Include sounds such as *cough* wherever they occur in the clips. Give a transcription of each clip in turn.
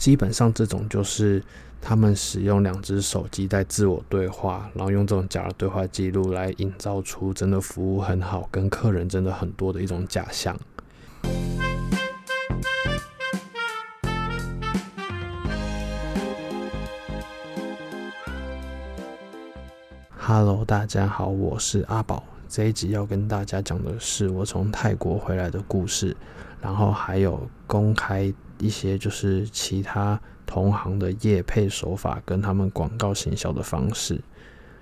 基本上这种就是他们使用两只手机在自我对话，然后用这种假的对话记录来营造出真的服务很好、跟客人真的很多的一种假象。Hello，大家好，我是阿宝。这一集要跟大家讲的是我从泰国回来的故事，然后还有公开一些就是其他同行的业配手法跟他们广告行销的方式，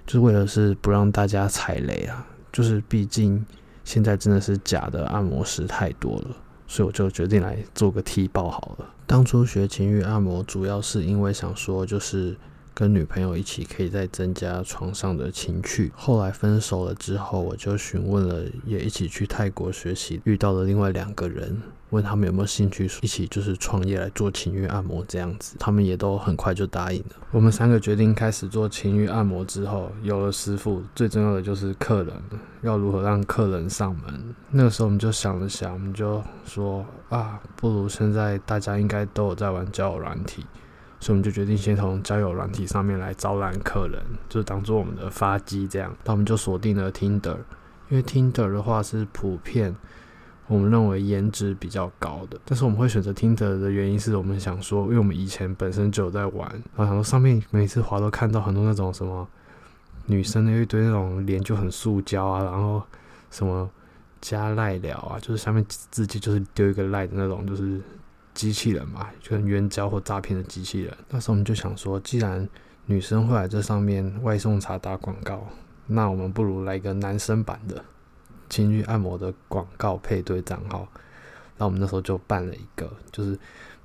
就是为了是不让大家踩雷啊。就是毕竟现在真的是假的按摩师太多了，所以我就决定来做个踢爆好了。当初学情欲按摩，主要是因为想说就是。跟女朋友一起可以再增加床上的情趣。后来分手了之后，我就询问了，也一起去泰国学习，遇到了另外两个人，问他们有没有兴趣一起就是创业来做情欲按摩这样子，他们也都很快就答应了。我们三个决定开始做情欲按摩之后，有了师傅，最重要的就是客人，要如何让客人上门。那个时候我们就想了想，我们就说啊，不如现在大家应该都有在玩交友软体。所以我们就决定先从交友软体上面来招揽客人，就当做我们的发机这样。那我们就锁定了 Tinder，因为 Tinder 的话是普遍我们认为颜值比较高的。但是我们会选择 Tinder 的原因是我们想说，因为我们以前本身就有在玩，然后想说上面每次滑都看到很多那种什么女生的一堆那种脸就很塑胶啊，然后什么加赖聊啊，就是下面直接就是丢一个赖的那种，就是。机器人嘛，就跟援交或诈骗的机器人。那时候我们就想说，既然女生会来这上面外送茶打广告，那我们不如来一个男生版的情欲按摩的广告配对账号。那我们那时候就办了一个，就是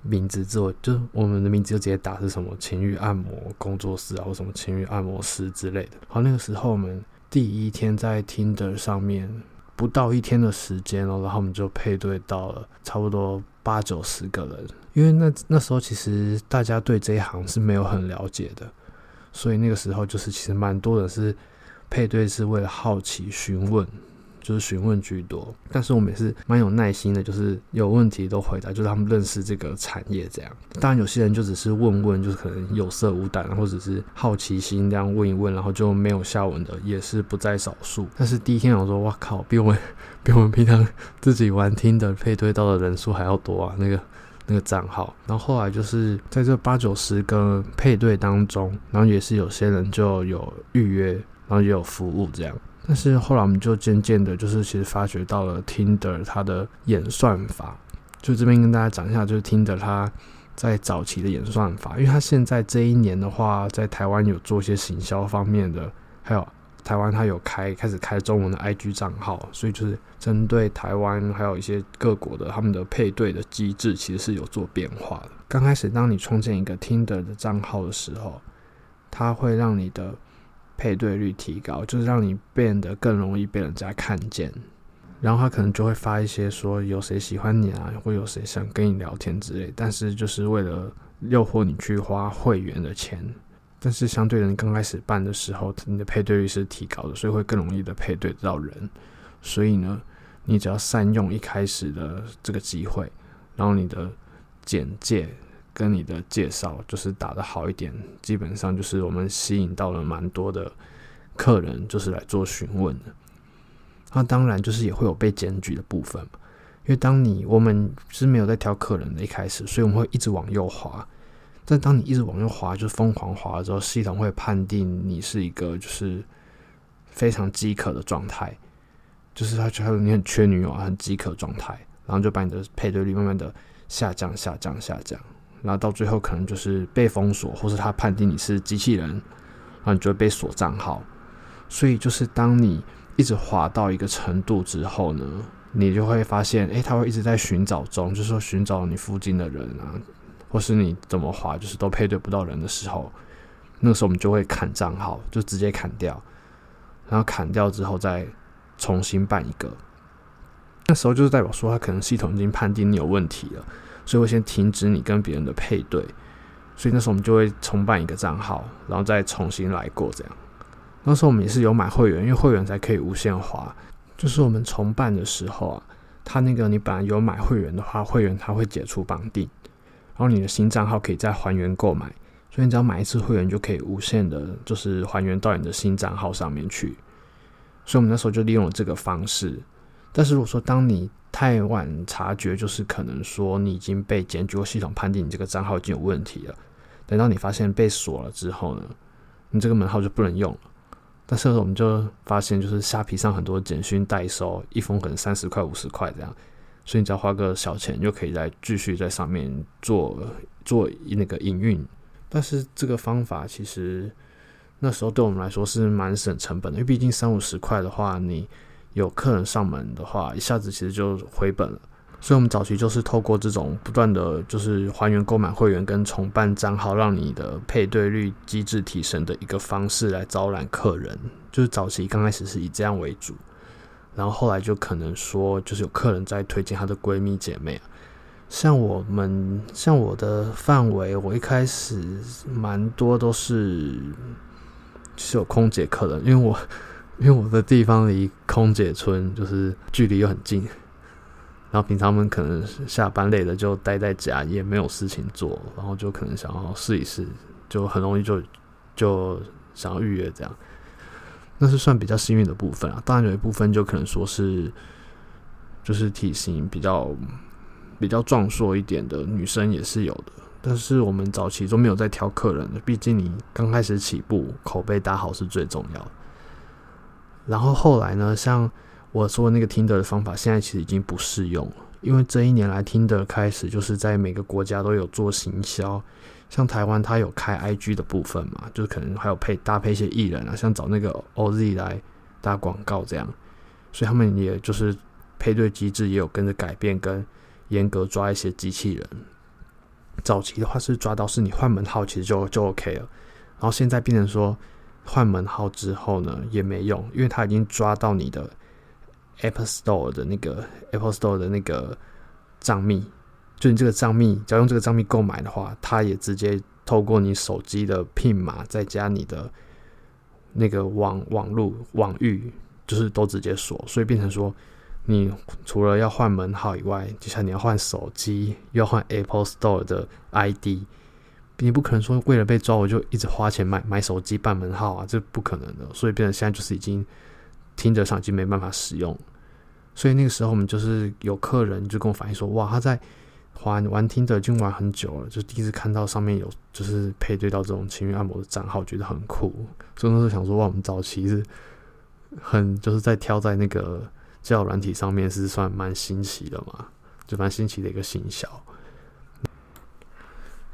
名字之后，就我们的名字就直接打是什么情欲按摩工作室啊，或什么情欲按摩师之类的。好，那个时候我们第一天在 Tinder 上面不到一天的时间哦，然后我们就配对到了差不多。八九十个人，因为那那时候其实大家对这一行是没有很了解的，所以那个时候就是其实蛮多人是配对是为了好奇询问。就是询问居多，但是我们也是蛮有耐心的，就是有问题都回答，就是他们认识这个产业这样。当然有些人就只是问问，就是可能有色无胆，或者是好奇心这样问一问，然后就没有下文的，也是不在少数。但是第一天我说，哇靠，比我比我们平常自己玩听的配对到的人数还要多啊，那个那个账号。然后后来就是在这八九十个配对当中，然后也是有些人就有预约，然后也有服务这样。但是后来我们就渐渐的，就是其实发觉到了 Tinder 它的演算法，就这边跟大家讲一下，就是 Tinder 它在早期的演算法，因为它现在这一年的话，在台湾有做一些行销方面的，还有台湾它有开开始开中文的 IG 账号，所以就是针对台湾还有一些各国的他们的配对的机制，其实是有做变化的。刚开始当你创建一个 Tinder 的账号的时候，它会让你的配对率提高，就是让你变得更容易被人家看见，然后他可能就会发一些说有谁喜欢你啊，或有谁想跟你聊天之类，但是就是为了诱惑你去花会员的钱，但是相对人刚开始办的时候，你的配对率是提高的，所以会更容易的配对到人，所以呢，你只要善用一开始的这个机会，然后你的简介。跟你的介绍就是打得好一点，基本上就是我们吸引到了蛮多的客人，就是来做询问的。那当然就是也会有被检举的部分，因为当你我们是没有在挑客人的一开始，所以我们会一直往右滑。但当你一直往右滑，就是疯狂滑的时候，系统会判定你是一个就是非常饥渴的状态，就是他觉得你很缺女友啊，很饥渴状态，然后就把你的配对率慢慢的下降、下降、下降。然后到最后可能就是被封锁，或是他判定你是机器人，然后你就会被锁账号。所以就是当你一直滑到一个程度之后呢，你就会发现，诶，他会一直在寻找中，就是说寻找你附近的人啊，或是你怎么滑，就是都配对不到人的时候，那时候我们就会砍账号，就直接砍掉，然后砍掉之后再重新办一个。那时候就是代表说，他可能系统已经判定你有问题了。所以会先停止你跟别人的配对，所以那时候我们就会重办一个账号，然后再重新来过这样。那时候我们也是有买会员，因为会员才可以无限滑。就是我们重办的时候啊，他那个你本来有买会员的话，会员他会解除绑定，然后你的新账号可以再还原购买，所以你只要买一次会员就可以无限的，就是还原到你的新账号上面去。所以我们那时候就利用了这个方式。但是如果说当你太晚察觉，就是可能说你已经被检举或系统判定你这个账号已经有问题了。等到你发现被锁了之后呢，你这个门号就不能用了。但是我们就发现，就是虾皮上很多简讯代收，一封可能三十块、五十块这样，所以你只要花个小钱就可以来继续在上面做做那个营运。但是这个方法其实那时候对我们来说是蛮省成本的，因为毕竟三五十块的话，你有客人上门的话，一下子其实就回本了。所以，我们早期就是透过这种不断的就是还原购买会员跟重办账号，让你的配对率机制提升的一个方式来招揽客人。就是早期刚开始是以这样为主，然后后来就可能说，就是有客人在推荐她的闺蜜姐妹。像我们，像我的范围，我一开始蛮多都是是有空姐客人，因为我因为我的地方离空姐村就是距离又很近。然后平常们可能下班累了就待在家，也没有事情做，然后就可能想要试一试，就很容易就就想要预约这样。那是算比较幸运的部分啊。当然有一部分就可能说是就是体型比较比较壮硕一点的女生也是有的，但是我们早期都没有在挑客人的，毕竟你刚开始起步，口碑打好是最重要的。然后后来呢，像。我说那个 Tinder 的方法，现在其实已经不适用了，因为这一年来听的开始就是在每个国家都有做行销，像台湾它有开 IG 的部分嘛，就是可能还有配搭配一些艺人啊，像找那个 OZ 来打广告这样，所以他们也就是配对机制也有跟着改变，跟严格抓一些机器人。早期的话是抓到是你换门号，其实就就 OK 了，然后现在变成说换门号之后呢也没用，因为他已经抓到你的。Apple Store 的那个 Apple Store 的那个账密，就你这个账密，只要用这个账密购买的话，它也直接透过你手机的 PIN 码，再加你的那个网网路网域，就是都直接锁，所以变成说，你除了要换门号以外，就像你要换手机，要换 Apple Store 的 ID，你不可能说为了被抓我就一直花钱买买手机办门号啊，这不可能的，所以变成现在就是已经。听着上已经没办法使用，所以那个时候我们就是有客人就跟我反映说，哇，他在玩玩听着已经玩很久了，就第一次看到上面有就是配对到这种情欲按摩的账号，觉得很酷。所以那时候想说，哇，我们早期是很就是在挑在那个交友软体上面是算蛮新奇的嘛，就蛮新奇的一个行销。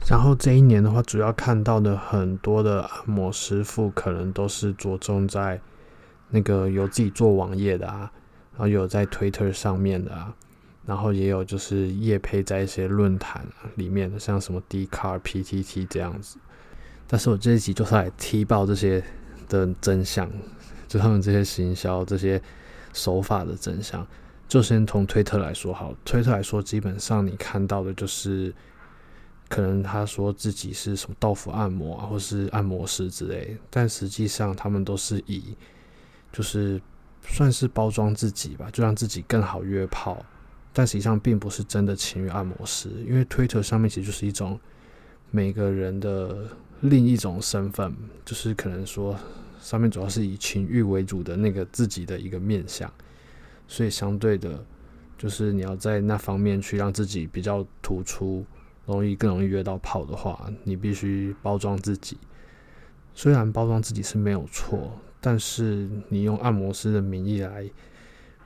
然后这一年的话，主要看到的很多的按摩师傅可能都是着重在。那个有自己做网页的啊，然后有在 Twitter 上面的啊，然后也有就是业配在一些论坛里面的，像什么 D Car、PTT 这样子。但是我这一集就是来踢爆这些的真相，就他们这些行销这些手法的真相。就先从推特来说好，推特来说，基本上你看到的就是，可能他说自己是什么豆腐按摩啊，或是按摩师之类，但实际上他们都是以就是算是包装自己吧，就让自己更好约炮，但实际上并不是真的情欲按摩师，因为推特上面其实就是一种每个人的另一种身份，就是可能说上面主要是以情欲为主的那个自己的一个面相，所以相对的，就是你要在那方面去让自己比较突出，容易更容易约到炮的话，你必须包装自己。虽然包装自己是没有错。但是你用按摩师的名义来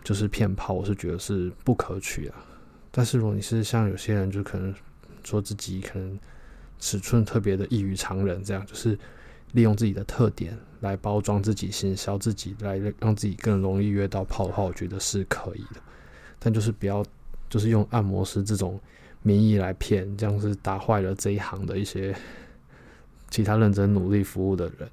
就是骗炮，我是觉得是不可取啊。但是如果你是像有些人，就可能说自己可能尺寸特别的异于常人，这样就是利用自己的特点来包装自己，行销自己，来让自己更容易约到炮的话，我觉得是可以的。但就是不要就是用按摩师这种名义来骗，这样是打坏了这一行的一些其他认真努力服务的人。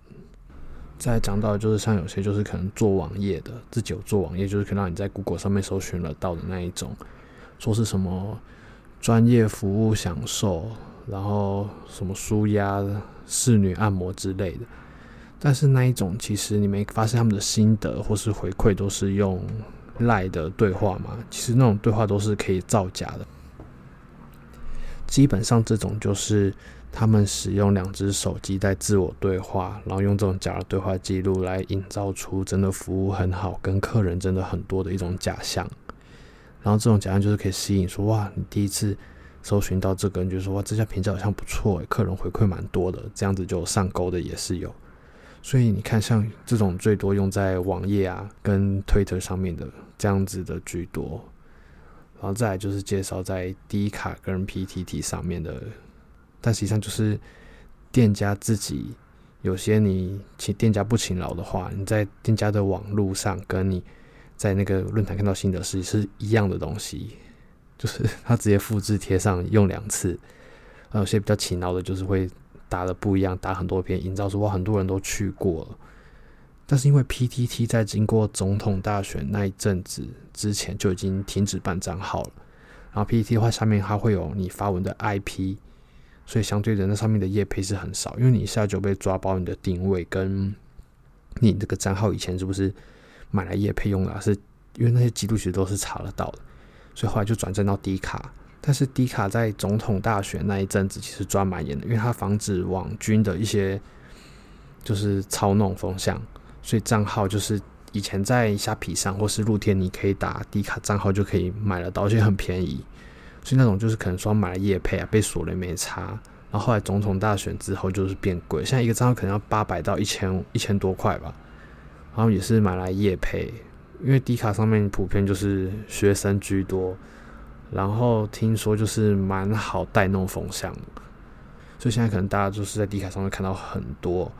再讲到就是像有些就是可能做网页的，自己有做网页，就是可能让你在 Google 上面搜寻了到的那一种，说是什么专业服务享受，然后什么舒压侍女按摩之类的。但是那一种其实你没发现他们的心得或是回馈都是用赖的对话嘛？其实那种对话都是可以造假的。基本上这种就是他们使用两只手机在自我对话，然后用这种假的对话记录来营造出真的服务很好、跟客人真的很多的一种假象。然后这种假象就是可以吸引说，哇，你第一次搜寻到这个，你就说哇，这家评价好像不错，客人回馈蛮多的，这样子就上钩的也是有。所以你看，像这种最多用在网页啊跟推特上面的这样子的居多，然后再来就是介绍在 D 卡跟 PTT 上面的，但实际上就是店家自己有些你请店家不勤劳的话，你在店家的网络上跟你在那个论坛看到心得是是一样的东西，就是 *laughs* 他直接复制贴上用两次，有些比较勤劳的，就是会。打的不一样，打很多篇，营造出哇，很多人都去过了。但是因为 PTT 在经过总统大选那一阵子之前就已经停止办账号了，然后 PTT 的话下面它会有你发文的 IP，所以相对的那上面的业配是很少，因为你一下就被抓包你的定位跟你这个账号以前是不是买来业配用的，是因为那些记录其实都是查得到的，所以后来就转战到 D 卡。但是 D 卡在总统大选那一阵子其实抓蛮严的，因为它防止网军的一些就是操弄风向，所以账号就是以前在虾皮上或是露天你可以打 D 卡账号就可以买得到，而且很便宜。所以那种就是可能说买了夜配啊，被锁了没差。然后后来总统大选之后就是变贵，现在一个账号可能要八百到一千一千多块吧。然后也是买来夜配，因为 D 卡上面普遍就是学生居多。然后听说就是蛮好带弄风向，所以现在可能大家就是在 D 卡上面看到很多，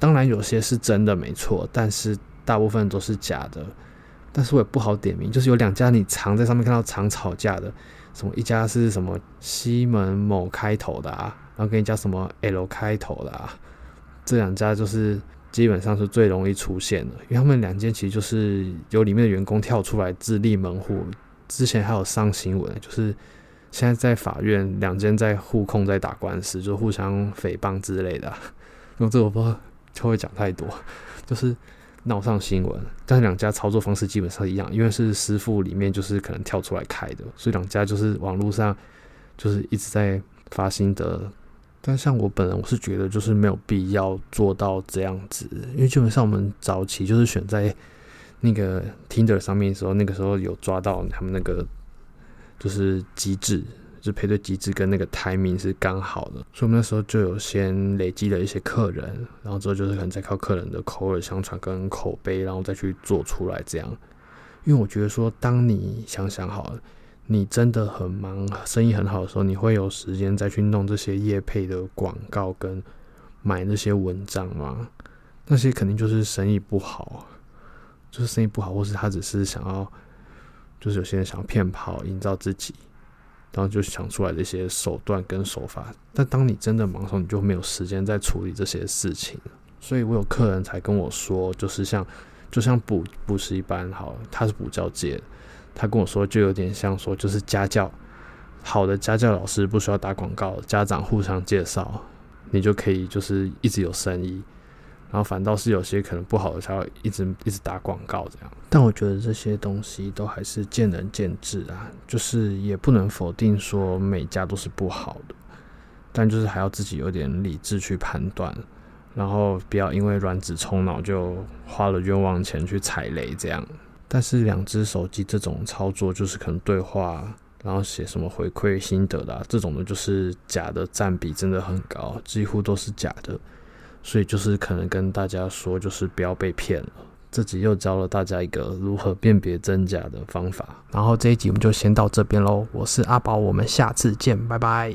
当然有些是真的没错，但是大部分都是假的。但是我也不好点名，就是有两家你常在上面看到常吵架的，什么一家是什么西门某开头的啊，然后跟一家什么 L 开头的啊，这两家就是基本上是最容易出现的，因为他们两间其实就是有里面的员工跳出来自立门户。之前还有上新闻，就是现在在法院两间在互控，在打官司，就互相诽谤之类的、啊。那这我不知道就会讲太多，就是闹上新闻。但是两家操作方式基本上一样，因为是师傅里面就是可能跳出来开的，所以两家就是网络上就是一直在发心得。但像我本人，我是觉得就是没有必要做到这样子，因为基本上我们早期就是选在。那个 Tinder 上面的时候，那个时候有抓到他们那个就是机制，就是配对机制跟那个 timing 是刚好的，所以我们那时候就有先累积了一些客人，然后之后就是可能再靠客人的口耳相传跟口碑，然后再去做出来这样。因为我觉得说，当你想想好了，你真的很忙，生意很好的时候，你会有时间再去弄这些业配的广告跟买那些文章吗？那些肯定就是生意不好。就是生意不好，或是他只是想要，就是有些人想要骗跑，营造自己，然后就想出来的一些手段跟手法。但当你真的忙的时候，你就没有时间再处理这些事情。所以我有客人才跟我说，就是像，就像补补习班好，他是补教界，他跟我说就有点像说，就是家教，好的家教老师不需要打广告，家长互相介绍，你就可以就是一直有生意。然后反倒是有些可能不好的，才会一直一直打广告这样。但我觉得这些东西都还是见仁见智啊，就是也不能否定说每家都是不好的，但就是还要自己有点理智去判断，然后不要因为卵子冲脑就花了冤枉钱去踩雷这样。但是两只手机这种操作，就是可能对话，然后写什么回馈心得的啊，这种的，就是假的占比真的很高，几乎都是假的。所以就是可能跟大家说，就是不要被骗了。自己又教了大家一个如何辨别真假的方法。然后这一集我们就先到这边喽。我是阿宝，我们下次见，拜拜。